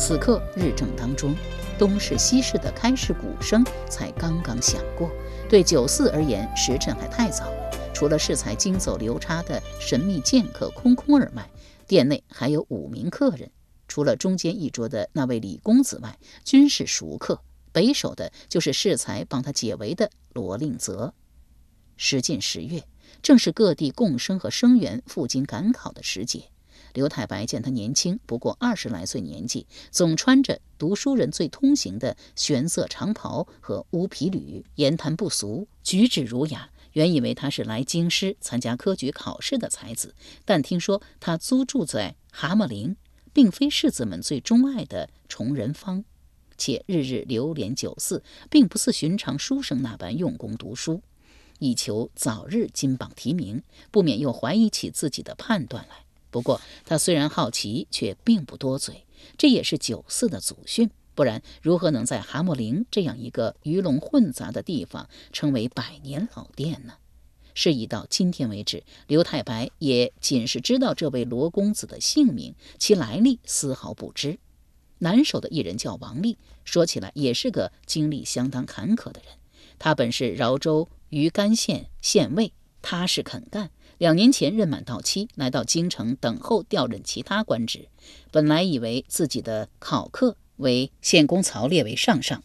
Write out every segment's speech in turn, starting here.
此刻日正当中，东市西市的开市鼓声才刚刚响过。对九四而言，时辰还太早。除了适才经走流差的神秘剑客空空而外，店内还有五名客人。除了中间一桌的那位李公子外，均是熟客。北首的就是适才帮他解围的罗令泽。时近十月，正是各地贡生和生员赴京赶考的时节。刘太白见他年轻，不过二十来岁年纪，总穿着读书人最通行的玄色长袍和乌皮履，言谈不俗，举止儒雅。原以为他是来京师参加科举考试的才子，但听说他租住在蛤蟆陵，并非世子们最钟爱的崇仁坊，且日日流连酒肆，并不似寻常书生那般用功读书，以求早日金榜题名，不免又怀疑起自己的判断来。不过，他虽然好奇，却并不多嘴。这也是九四的祖训，不然如何能在蛤蟆陵这样一个鱼龙混杂的地方称为百年老店呢？事已到今天为止，刘太白也仅是知道这位罗公子的姓名，其来历丝毫不知。南首的一人叫王立，说起来也是个经历相当坎坷的人。他本是饶州余干县县尉，踏实肯干。两年前任满到期，来到京城等候调任其他官职。本来以为自己的考课为县公曹列为上上，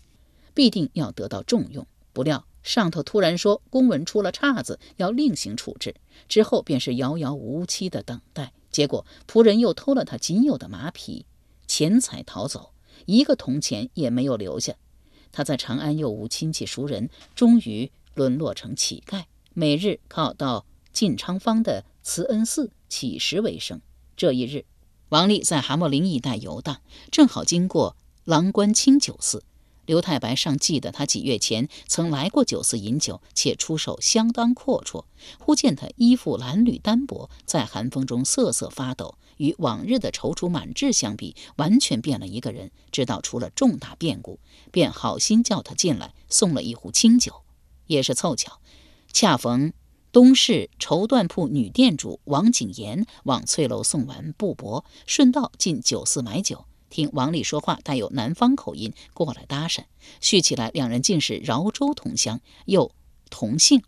必定要得到重用。不料上头突然说公文出了岔子，要另行处置。之后便是遥遥无期的等待。结果仆人又偷了他仅有的马匹、钱财逃走，一个铜钱也没有留下。他在长安又无亲戚熟人，终于沦落成乞丐，每日靠到。晋昌坊的慈恩寺乞食为生。这一日，王丽在蛤蟆陵一带游荡，正好经过郎官清酒肆。刘太白尚记得他几月前曾来过酒肆饮酒，且出手相当阔绰。忽见他衣服褴褛单薄，在寒风中瑟瑟发抖，与往日的踌躇满志相比，完全变了一个人。知道出了重大变故，便好心叫他进来，送了一壶清酒。也是凑巧，恰逢。东市绸缎铺女店主王景言往翠楼送完布帛，顺道进酒肆买酒，听王丽说话带有南方口音，过来搭讪。叙起来，两人竟是饶州同乡，又同姓。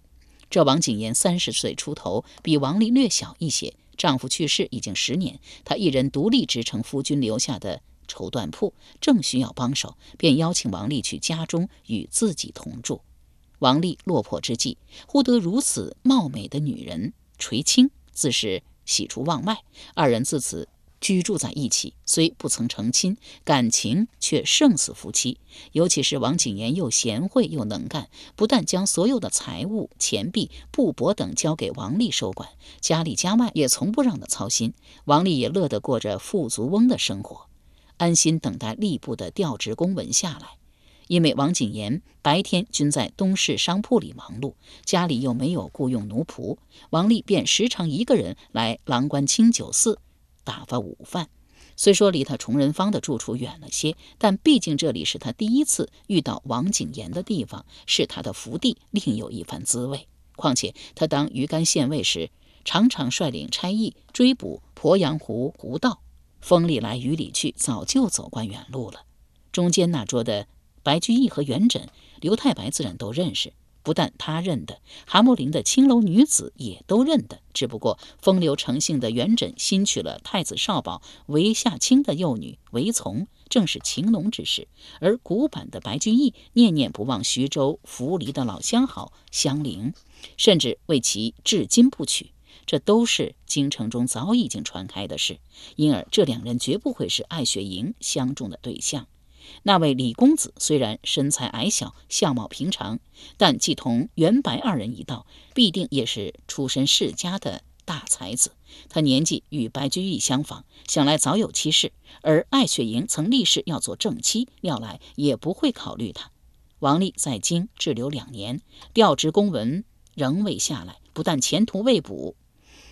这王景言三十岁出头，比王丽略小一些。丈夫去世已经十年，她一人独立支撑夫君留下的绸缎铺，正需要帮手，便邀请王丽去家中与自己同住。王丽落魄之际，忽得如此貌美的女人垂青，自是喜出望外。二人自此居住在一起，虽不曾成亲，感情却胜似夫妻。尤其是王景言又贤惠又能干，不但将所有的财物、钱币、布帛等交给王丽收管，家里家外也从不让他操心。王丽也乐得过着富足翁的生活，安心等待吏部的调职公文下来。因为王景言白天均在东市商铺里忙碌，家里又没有雇佣奴仆，王丽便时常一个人来郎官清酒肆打发午饭。虽说离他崇仁坊的住处远了些，但毕竟这里是他第一次遇到王景言的地方，是他的福地，另有一番滋味。况且他当鱼干县尉时，常常率领差役追捕鄱阳湖湖盗，风里来雨里去，早就走惯远路了。中间那桌的。白居易和元稹、刘太白自然都认识，不但他认得，蛤蟆陵的青楼女子也都认得。只不过风流成性的元稹新娶了太子少保韦夏卿的幼女韦从，正是情浓之事；而古板的白居易念念不忘徐州扶离的老相好香菱，甚至为其至今不娶。这都是京城中早已经传开的事，因而这两人绝不会是艾雪莹相中的对象。那位李公子虽然身材矮小，相貌平常，但既同袁白二人一道，必定也是出身世家的大才子。他年纪与白居易相仿，想来早有妻室。而艾雪莹曾立誓要做正妻，料来也不会考虑他。王丽在京滞留两年，调职公文仍未下来，不但前途未卜，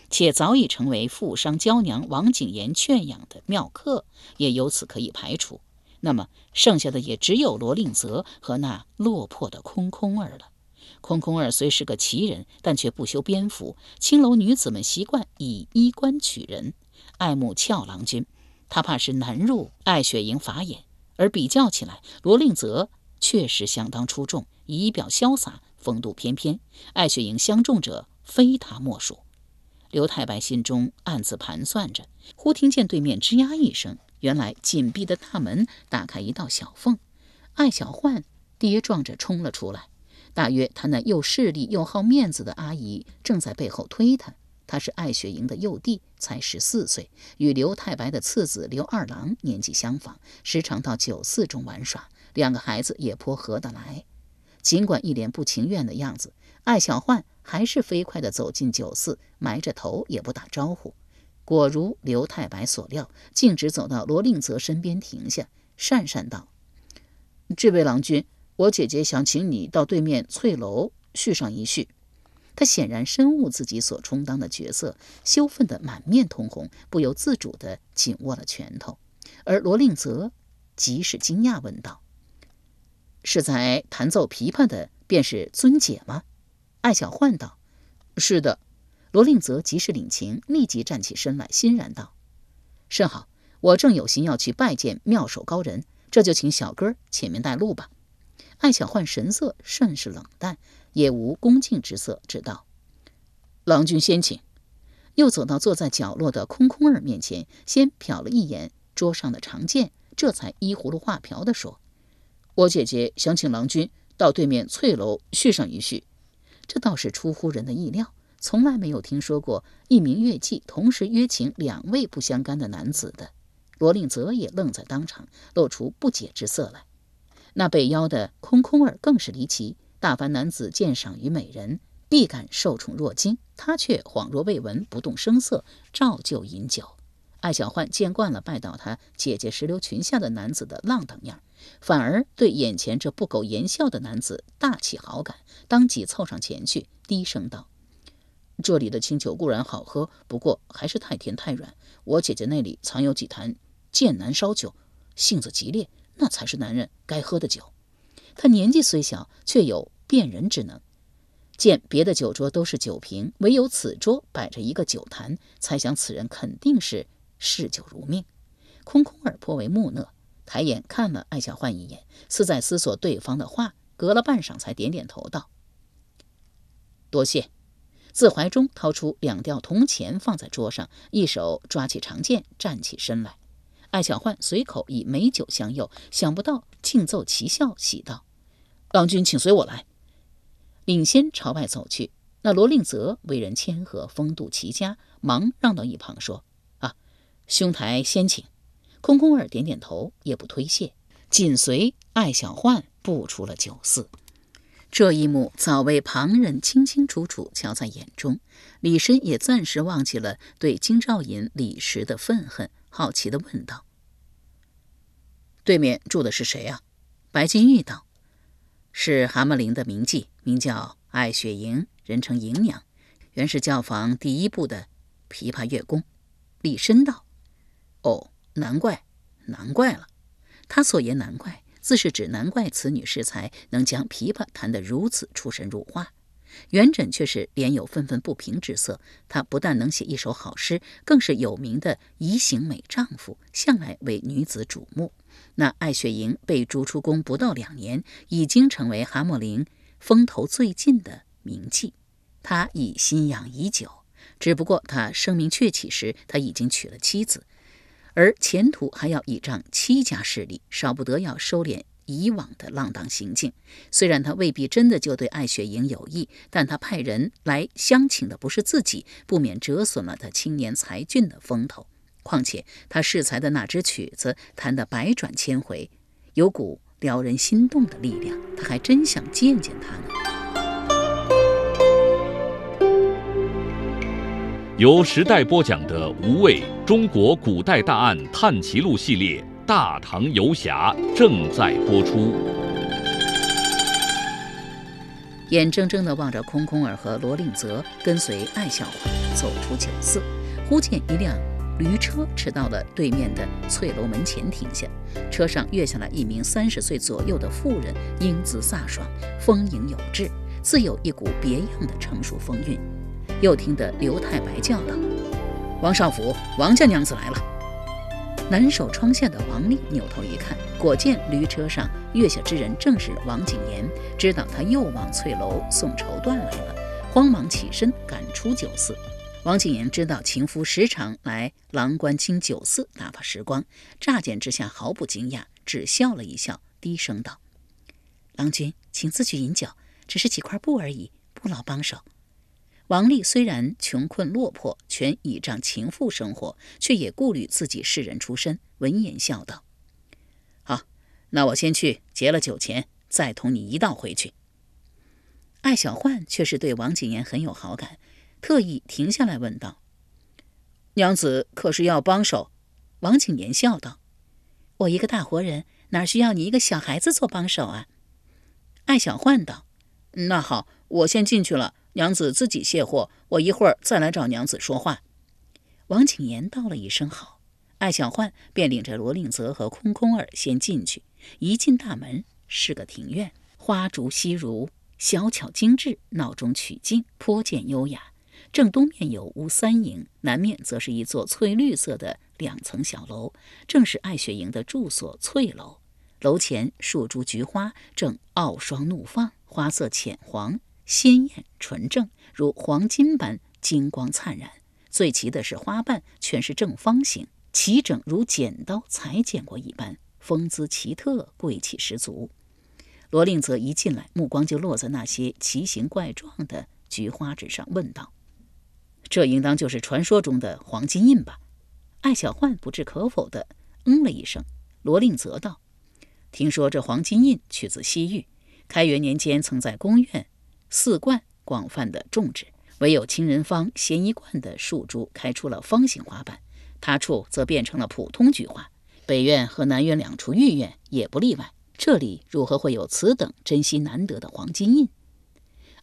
且早已成为富商娇娘王景言圈养的妙客，也由此可以排除。那么剩下的也只有罗令泽和那落魄的空空儿了。空空儿虽是个奇人，但却不修边幅。青楼女子们习惯以衣冠取人，爱慕俏郎君，他怕是难入艾雪莹法眼。而比较起来，罗令泽确实相当出众，仪表潇洒，风度翩翩。艾雪莹相中者非他莫属。刘太白心中暗自盘算着，忽听见对面吱呀一声。原来紧闭的大门打开一道小缝，艾小焕跌撞着冲了出来。大约他那又势利又好面子的阿姨正在背后推他。他是艾雪莹的幼弟，才十四岁，与刘太白的次子刘二郎年纪相仿，时常到酒肆中玩耍，两个孩子也颇合得来。尽管一脸不情愿的样子，艾小焕还是飞快地走进酒肆，埋着头也不打招呼。果如刘太白所料，径直走到罗令泽身边停下，讪讪道：“这位郎君，我姐姐想请你到对面翠楼叙上一叙。”他显然深悟自己所充当的角色，羞愤得满面通红，不由自主地紧握了拳头。而罗令泽即是惊讶，问道：“是在弹奏琵琶的，便是尊姐吗？”艾小焕道：“是的。”罗令泽及时领情，立即站起身来，欣然道：“甚好，我正有心要去拜见妙手高人，这就请小哥前面带路吧。”艾小焕神色甚是冷淡，也无恭敬之色，只道：“郎君先请。”又走到坐在角落的空空儿面前，先瞟了一眼桌上的长剑，这才依葫芦画瓢地说：“我姐姐想请郎君到对面翠楼叙上一叙。”这倒是出乎人的意料。从来没有听说过一名乐伎同时约请两位不相干的男子的。罗令泽也愣在当场，露出不解之色来。那被邀的空空儿更是离奇。大凡男子鉴赏于美人，必感受宠若惊，他却恍若未闻，不动声色，照旧饮酒。艾小焕见惯了拜倒他姐姐石榴裙下的男子的浪荡样，反而对眼前这不苟言笑的男子大起好感，当即凑上前去，低声道。这里的清酒固然好喝，不过还是太甜太软。我姐姐那里藏有几坛剑南烧酒，性子极烈，那才是男人该喝的酒。他年纪虽小，却有辨人之能。见别的酒桌都是酒瓶，唯有此桌摆着一个酒坛，猜想此人肯定是嗜酒如命。空空儿颇为木讷，抬眼看了艾小焕一眼，似在思索对方的话，隔了半晌才点点头道：“多谢。”自怀中掏出两吊铜钱放在桌上，一手抓起长剑，站起身来。艾小焕随口以美酒相诱，想不到竟奏奇效，喜道：“郎君，请随我来。”领先朝外走去。那罗令泽为人谦和，风度奇佳，忙让到一旁说：“啊，兄台先请。”空空儿点点头，也不推卸，紧随艾小焕步出了酒肆。这一幕早被旁人清清楚楚瞧在眼中，李绅也暂时忘记了对京兆尹李时的愤恨，好奇地问道：“对面住的是谁啊？”白金玉道：“是蛤蟆陵的名妓，名叫艾雪莹，人称莹娘，原是教坊第一部的琵琶乐工。”李绅道：“哦，难怪，难怪了。他所言难怪。”自是指难怪此女适才能将琵琶弹得如此出神入化，元稹却是脸有愤愤不平之色。他不但能写一首好诗，更是有名的仪行美丈夫，向来为女子瞩目。那艾雪莹被逐出宫不到两年，已经成为蛤蟆陵风头最近的名妓。他已心痒已久，只不过他声名鹊起时，他已经娶了妻子，而前途还要倚仗戚家势力，少不得要收敛以往的浪荡行径。虽然他未必真的就对艾雪莹有意，但他派人来相请的不是自己，不免折损了他青年才俊的风头。况且他适才的那支曲子弹得百转千回，有股撩人心动的力量，他还真想见见他呢。由时代播讲的《无畏中国古代大案探奇录》系列《大唐游侠》正在播出。眼睁睁地望着空空儿和罗令泽跟随艾小环走出酒肆，忽见一辆驴车驰到了对面的翠楼门前停下，车上跃下来一名三十岁左右的妇人，英姿飒爽，丰盈有致，自有一股别样的成熟风韵。又听得刘太白叫道：“王少府，王家娘子来了。”南守窗下的王丽扭头一看，果见驴车上月下之人正是王景言，知道他又往翠楼送绸缎来了，慌忙起身赶出酒肆。王景言知道情夫时常来郎官清酒肆打发时光，乍见之下毫不惊讶，只笑了一笑，低声道：“郎君，请自去饮酒，只是几块布而已，不劳帮手。”王丽虽然穷困落魄，全倚仗情妇生活，却也顾虑自己世人出身，闻言笑道：“好，那我先去结了酒钱，再同你一道回去。”艾小焕却是对王景言很有好感，特意停下来问道：“娘子可是要帮手？”王景言笑道：“我一个大活人，哪需要你一个小孩子做帮手啊？”艾小焕道：“那好，我先进去了。”娘子自己卸货，我一会儿再来找娘子说话。王景言道了一声好，艾小焕便领着罗令泽和空空儿先进去。一进大门，是个庭院，花烛悉如，小巧精致，闹中取静，颇见优雅。正东面有屋三营，南面则是一座翠绿色的两层小楼，正是艾雪莹的住所翠楼。楼前数株菊花正傲霜怒放，花色浅黄。鲜艳纯正，如黄金般金光灿然。最奇的是花瓣全是正方形，齐整如剪刀裁剪过一般，风姿奇特，贵气十足。罗令则一进来，目光就落在那些奇形怪状的菊花纸上，问道：“这应当就是传说中的黄金印吧？”艾小焕不置可否的嗯了一声。罗令则道：“听说这黄金印取自西域，开元年间曾在宫院。”四冠广泛的种植，唯有清人坊咸一冠的树株开出了方形花瓣，他处则变成了普通菊花。北院和南院两处御院也不例外。这里如何会有此等珍稀难得的黄金印？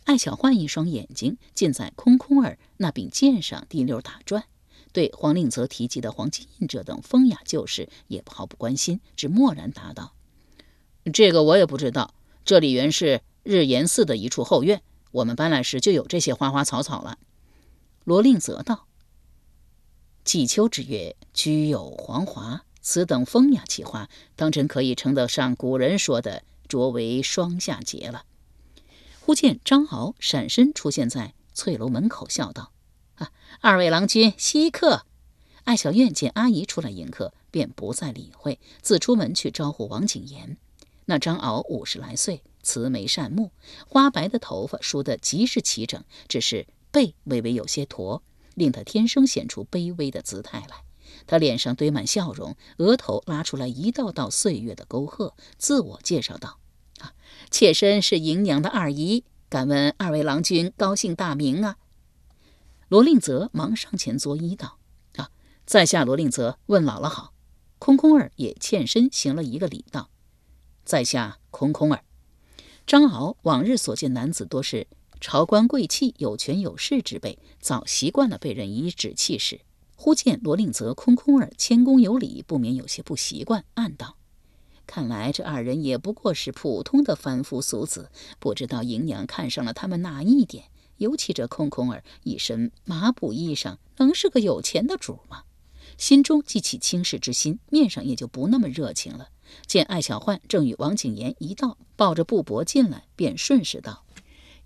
艾小焕一双眼睛尽在空空儿那柄剑上滴溜打转，对黄令泽提及的黄金印这等风雅旧事也毫不关心，只默然答道：“这个我也不知道。这里原是……”日岩寺的一处后院，我们搬来时就有这些花花草草了。罗令泽道：“季秋之月，居有黄华，此等风雅奇花，当真可以称得上古人说的卓为双夏节了。”忽见张敖闪身出现在翠楼门口，笑道：“啊，二位郎君稀客。”艾小院见阿姨出来迎客，便不再理会，自出门去招呼王景言。那张敖五十来岁。慈眉善目，花白的头发梳得极是齐整，只是背微微有些驼，令他天生显出卑微的姿态来。他脸上堆满笑容，额头拉出来一道道岁月的沟壑，自我介绍道：“啊，妾身是迎娘的二姨，敢问二位郎君高姓大名啊？”罗令泽忙上前作揖道：“啊，在下罗令泽，问姥姥好。”空空儿也欠身行了一个礼道：“在下空空儿。”张敖往日所见男子多是朝官贵戚、有权有势之辈，早习惯了被人颐指气使。忽见罗令泽空空儿谦恭有礼，不免有些不习惯，暗道：看来这二人也不过是普通的凡夫俗子，不知道姨娘看上了他们哪一点。尤其这空空儿一身麻布衣裳，能是个有钱的主吗？心中既起轻视之心，面上也就不那么热情了。见艾小焕正与王景言一道抱着布帛进来，便顺势道：“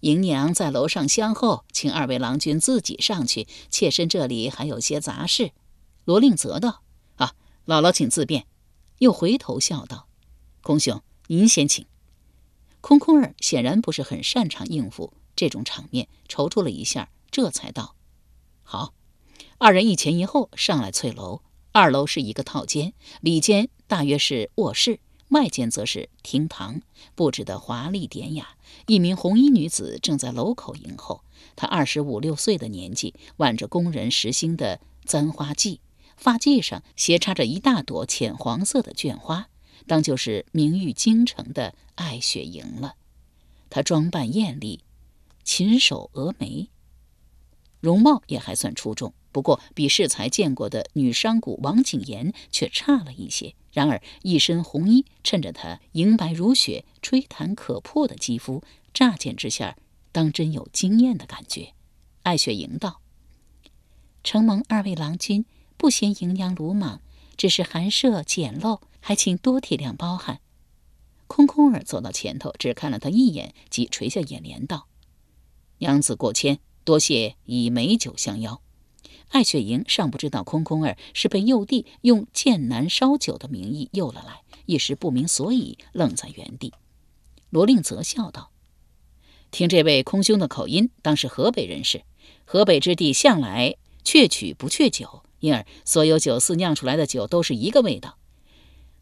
姨娘在楼上相候，请二位郎君自己上去，妾身这里还有些杂事。罗令泽道：“啊，姥姥请自便。”又回头笑道：“空兄，您先请。”空空儿显然不是很擅长应付这种场面，踌躇了一下，这才道：“好。”二人一前一后上来翠楼。二楼是一个套间，里间大约是卧室，外间则是厅堂，布置得华丽典雅。一名红衣女子正在楼口迎候，她二十五六岁的年纪，挽着工人实心的簪花髻，发髻上斜插着一大朵浅黄色的绢花，当就是名誉京城的艾雪莹了。她装扮艳丽，琴手蛾眉，容貌也还算出众。不过，比适才见过的女商贾王景言却差了一些。然而，一身红衣，衬着她莹白如雪、吹弹可破的肌肤，乍见之下，当真有惊艳的感觉。艾雪莹道：“承蒙二位郎君不嫌营养鲁莽，只是寒舍简陋，还请多体谅包涵。”空空儿走到前头，只看了他一眼，即垂下眼帘道：“娘子过谦，多谢以美酒相邀。”艾雪莹尚不知道空空儿是被幼弟用剑南烧酒的名义诱了来，一时不明所以，愣在原地。罗令泽笑道：“听这位空兄的口音，当是河北人士。河北之地向来确曲不确酒，因而所有酒肆酿出来的酒都是一个味道。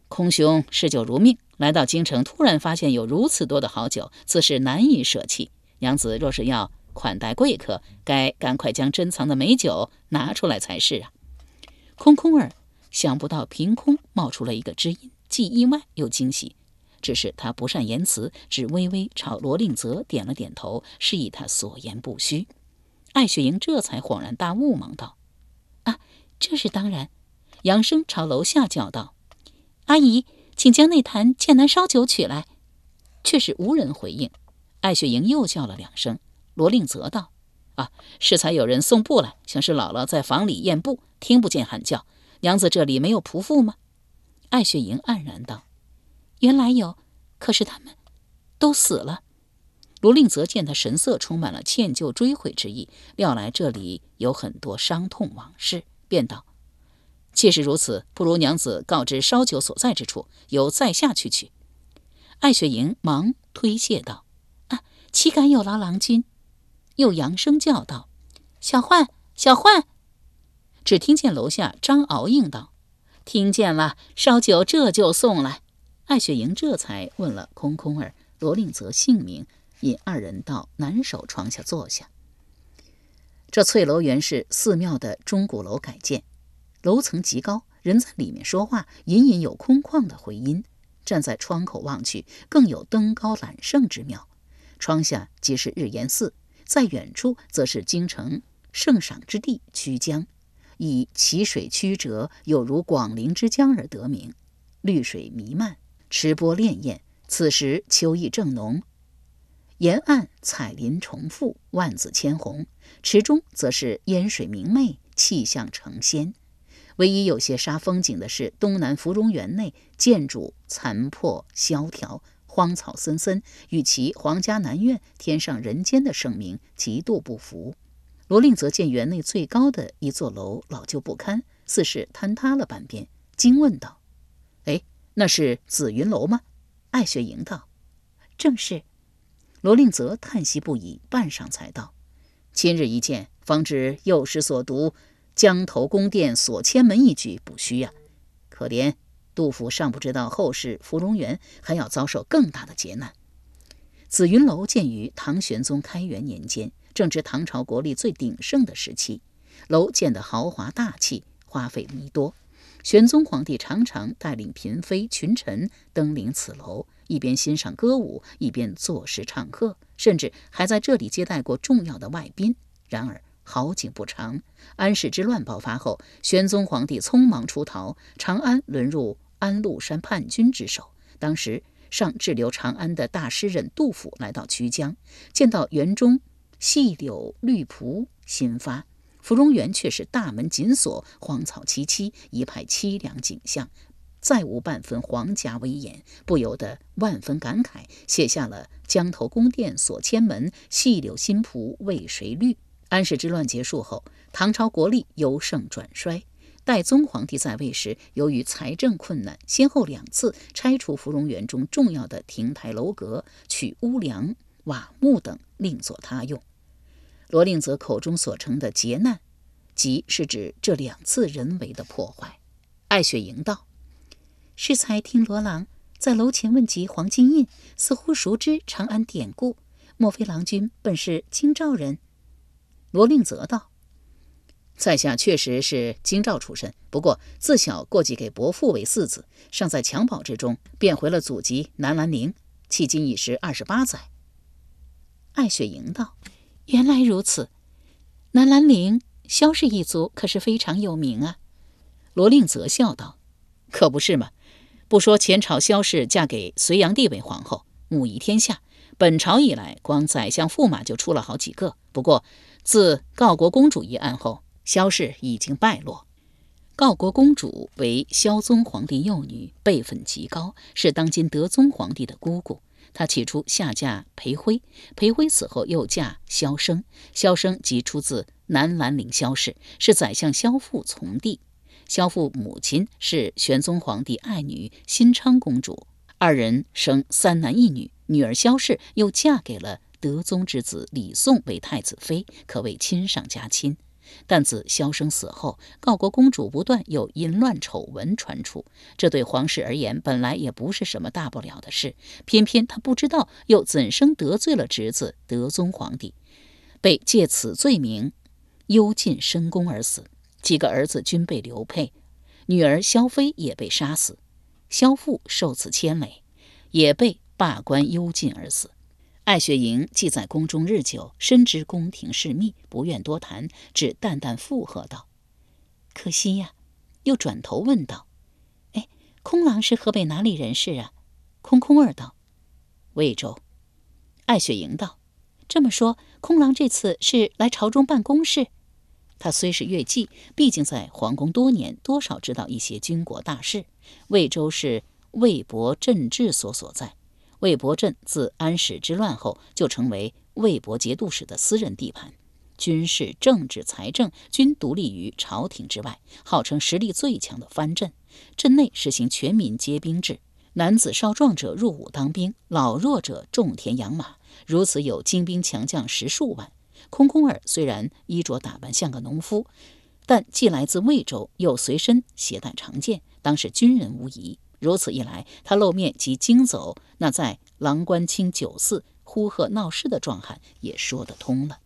空兄嗜酒如命，来到京城，突然发现有如此多的好酒，自是难以舍弃。娘子若是要……”款待贵客，该赶快将珍藏的美酒拿出来才是啊！空空儿想不到凭空冒出了一个知音，既意外又惊喜。只是他不善言辞，只微微朝罗令泽点了点头，示意他所言不虚。艾雪莹这才恍然大悟，忙道：“啊，这是当然。”杨生朝楼下叫道：“阿姨，请将那坛剑南烧酒取来。”却是无人回应。艾雪莹又叫了两声。罗令泽道：“啊，适才有人送布来，想是姥姥在房里验布，听不见喊叫。娘子这里没有仆妇吗？”艾雪莹黯然道：“原来有，可是他们都死了。”罗令泽见他神色充满了歉疚追悔之意，料来这里有很多伤痛往事，便道：“既是如此，不如娘子告知烧酒所在之处，由在下去取。”艾雪莹忙推谢道：“啊，岂敢有劳郎君？”又扬声叫道：“小焕，小焕！”只听见楼下张敖应道：“听见了，烧酒这就送来。”艾雪莹这才问了空空儿、罗令泽姓名，引二人到南首床下坐下。这翠楼原是寺庙的钟鼓楼改建，楼层极高，人在里面说话，隐隐有空旷的回音。站在窗口望去，更有登高揽胜之妙。窗下即是日岩寺。在远处，则是京城圣赏之地曲江，以奇水曲折，有如广陵之江而得名。绿水弥漫，池波潋滟。此时秋意正浓，沿岸彩林重复，万紫千红。池中则是烟水明媚，气象成仙。唯一有些煞风景的是，东南芙蓉园内建筑残破萧条。荒草森森，与其皇家南苑天上人间的盛名极度不符。罗令则见园内最高的一座楼老旧不堪，似是坍塌了半边，惊问道：“哎，那是紫云楼吗？”艾雪莹道：“正是。”罗令则叹息不已，半晌才道：“今日一见，方知幼时所读江头宫殿锁千门一句不虚呀。可怜。”杜甫尚不知道后世芙蓉园还要遭受更大的劫难。紫云楼建于唐玄宗开元年间，正值唐朝国力最鼎盛的时期，楼建得豪华大气，花费弥多。玄宗皇帝常常带领嫔妃群臣登临此楼，一边欣赏歌舞，一边作诗唱和，甚至还在这里接待过重要的外宾。然而好景不长，安史之乱爆发后，玄宗皇帝匆忙出逃，长安沦入。安禄山叛军之手，当时上滞留长安的大诗人杜甫来到曲江，见到园中细柳绿蒲，新发；芙蓉园却是大门紧锁，荒草萋萋，一派凄凉景象，再无半分皇家威严，不由得万分感慨，写下了“江头宫殿锁千门，细柳新蒲为谁绿”。安史之乱结束后，唐朝国力由盛转衰。代宗皇帝在位时，由于财政困难，先后两次拆除芙蓉园中重要的亭台楼阁，取屋梁、瓦木等另作他用。罗令泽口中所称的劫难，即是指这两次人为的破坏。艾雪莹道：“适才听罗郎在楼前问及黄金印，似乎熟知长安典故，莫非郎君本是京兆人？”罗令泽道。在下确实是京兆出身，不过自小过继给伯父为四子，尚在襁褓之中，便回了祖籍南兰陵，迄今已是二十八载。艾雪莹道：“原来如此，南兰陵萧氏一族可是非常有名啊。”罗令泽笑道：“可不是嘛！不说前朝萧氏嫁给隋炀帝为皇后，母仪天下，本朝以来，光宰相驸马就出了好几个。不过自告国公主一案后，萧氏已经败落。告国公主为萧宗皇帝幼女，辈分极高，是当今德宗皇帝的姑姑。她起初下嫁裴辉，裴辉死后又嫁萧生，萧生即出自南兰陵萧氏，是宰相萧父从弟。萧父母亲是玄宗皇帝爱女新昌公主，二人生三男一女。女儿萧氏又嫁给了德宗之子李诵为太子妃，可谓亲上加亲。但自萧生死后，告国公主不断有淫乱丑闻传出，这对皇室而言本来也不是什么大不了的事。偏偏他不知道又怎生得罪了侄子德宗皇帝，被借此罪名幽禁深宫而死。几个儿子均被流配，女儿萧妃也被杀死，萧父受此牵累，也被罢官幽禁而死。艾雪莹既在宫中日久，深知宫廷事密，不愿多谈，只淡淡附和道：“可惜呀。”又转头问道：“哎，空郎是河北哪里人士啊？”空空儿道：“魏州。”艾雪莹道：“这么说，空郎这次是来朝中办公事？他虽是越妓，毕竟在皇宫多年，多少知道一些军国大事。魏州是魏博镇治所所在。”魏博镇自安史之乱后，就成为魏博节度使的私人地盘，军事、政治、财政均独立于朝廷之外，号称实力最强的藩镇。镇内实行全民皆兵制，男子少壮者入伍当兵，老弱者种田养马，如此有精兵强将十数万。空空儿虽然衣着打扮像个农夫，但既来自魏州，又随身携带长剑，当是军人无疑。如此一来，他露面即惊走那在郎官清酒肆呼喝闹事的壮汉，也说得通了。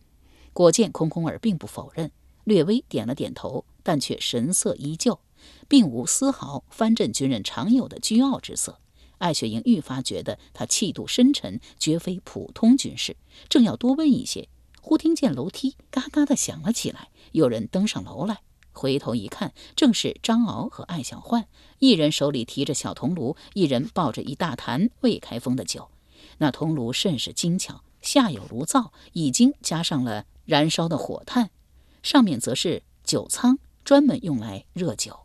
果见空空儿并不否认，略微点了点头，但却神色依旧，并无丝毫藩镇军人常有的倨傲之色。艾雪莹愈发觉得他气度深沉，绝非普通军士。正要多问一些，忽听见楼梯嘎嘎地响了起来，有人登上楼来。回头一看，正是张敖和艾小焕，一人手里提着小铜炉，一人抱着一大坛未开封的酒。那铜炉甚是精巧，下有炉灶，已经加上了燃烧的火炭，上面则是酒仓，专门用来热酒。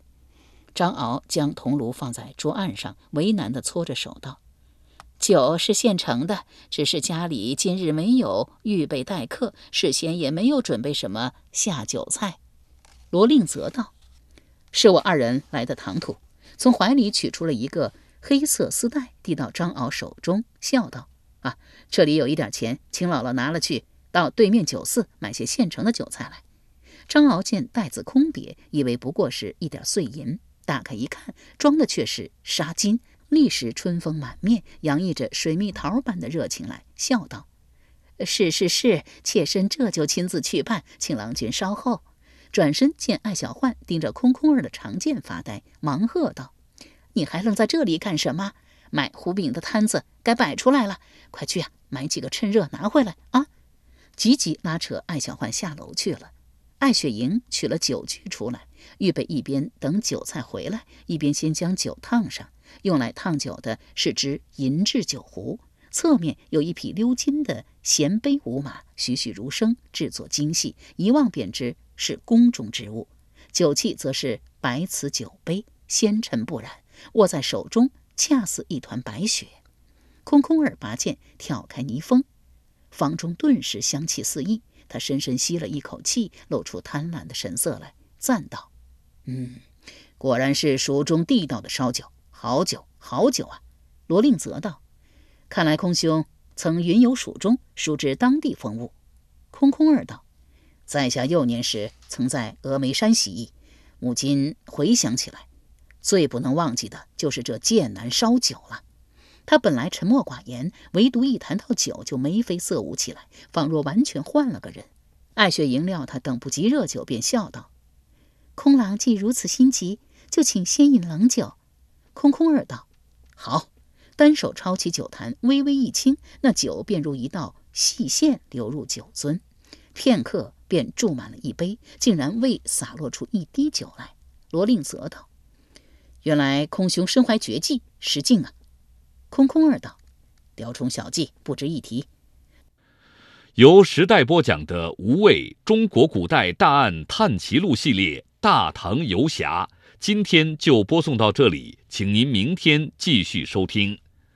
张敖将铜炉放在桌案上，为难地搓着手道：“酒是现成的，只是家里今日没有预备待客，事先也没有准备什么下酒菜。”罗令泽道：“是我二人来的唐突。”从怀里取出了一个黑色丝带，递到张敖手中，笑道：“啊，这里有一点钱，请姥姥拿了去，到对面酒肆买些现成的酒菜来。”张敖见袋子空瘪，以为不过是一点碎银，打开一看，装的却是纱巾，立时春风满面，洋溢着水蜜桃般的热情来，笑道：“是是是，妾身这就亲自去办，请郎君稍后。”转身见艾小焕盯着空空儿的长剑发呆，忙喝道：“你还愣在这里干什么？买胡饼的摊子该摆出来了，快去啊，买几个趁热拿回来啊！”急急拉扯艾小焕下楼去了。艾雪莹取了酒具出来，预备一边等酒菜回来，一边先将酒烫上。用来烫酒的是只银制酒壶，侧面有一匹鎏金的衔杯舞马，栩栩如生，制作精细，一望便知。是宫中之物，酒器则是白瓷酒杯，纤尘不染，握在手中恰似一团白雪。空空儿拔剑挑开泥封，房中顿时香气四溢。他深深吸了一口气，露出贪婪的神色来，赞道：“嗯，果然是蜀中地道的烧酒，好酒，好酒啊！”罗令泽道：“看来空兄曾云游蜀中，熟知当地风物。”空空儿道：“在下幼年时曾在峨眉山习艺，母今回想起来，最不能忘记的就是这剑南烧酒了。”他本来沉默寡言，唯独一谈到酒，就眉飞色舞起来，仿若完全换了个人。艾雪莹料他等不及热酒，便笑道：“空郎既如此心急，就请先饮冷酒。”空空儿道：“好。”单手抄起酒坛，微微一倾，那酒便如一道细线流入酒樽，片刻便注满了一杯，竟然未洒落出一滴酒来。罗令泽道：“原来空兄身怀绝技，识劲啊！”空空二道：“雕虫小技，不值一提。”由时代播讲的《无畏中国古代大案探奇录》系列《大唐游侠》，今天就播送到这里，请您明天继续收听。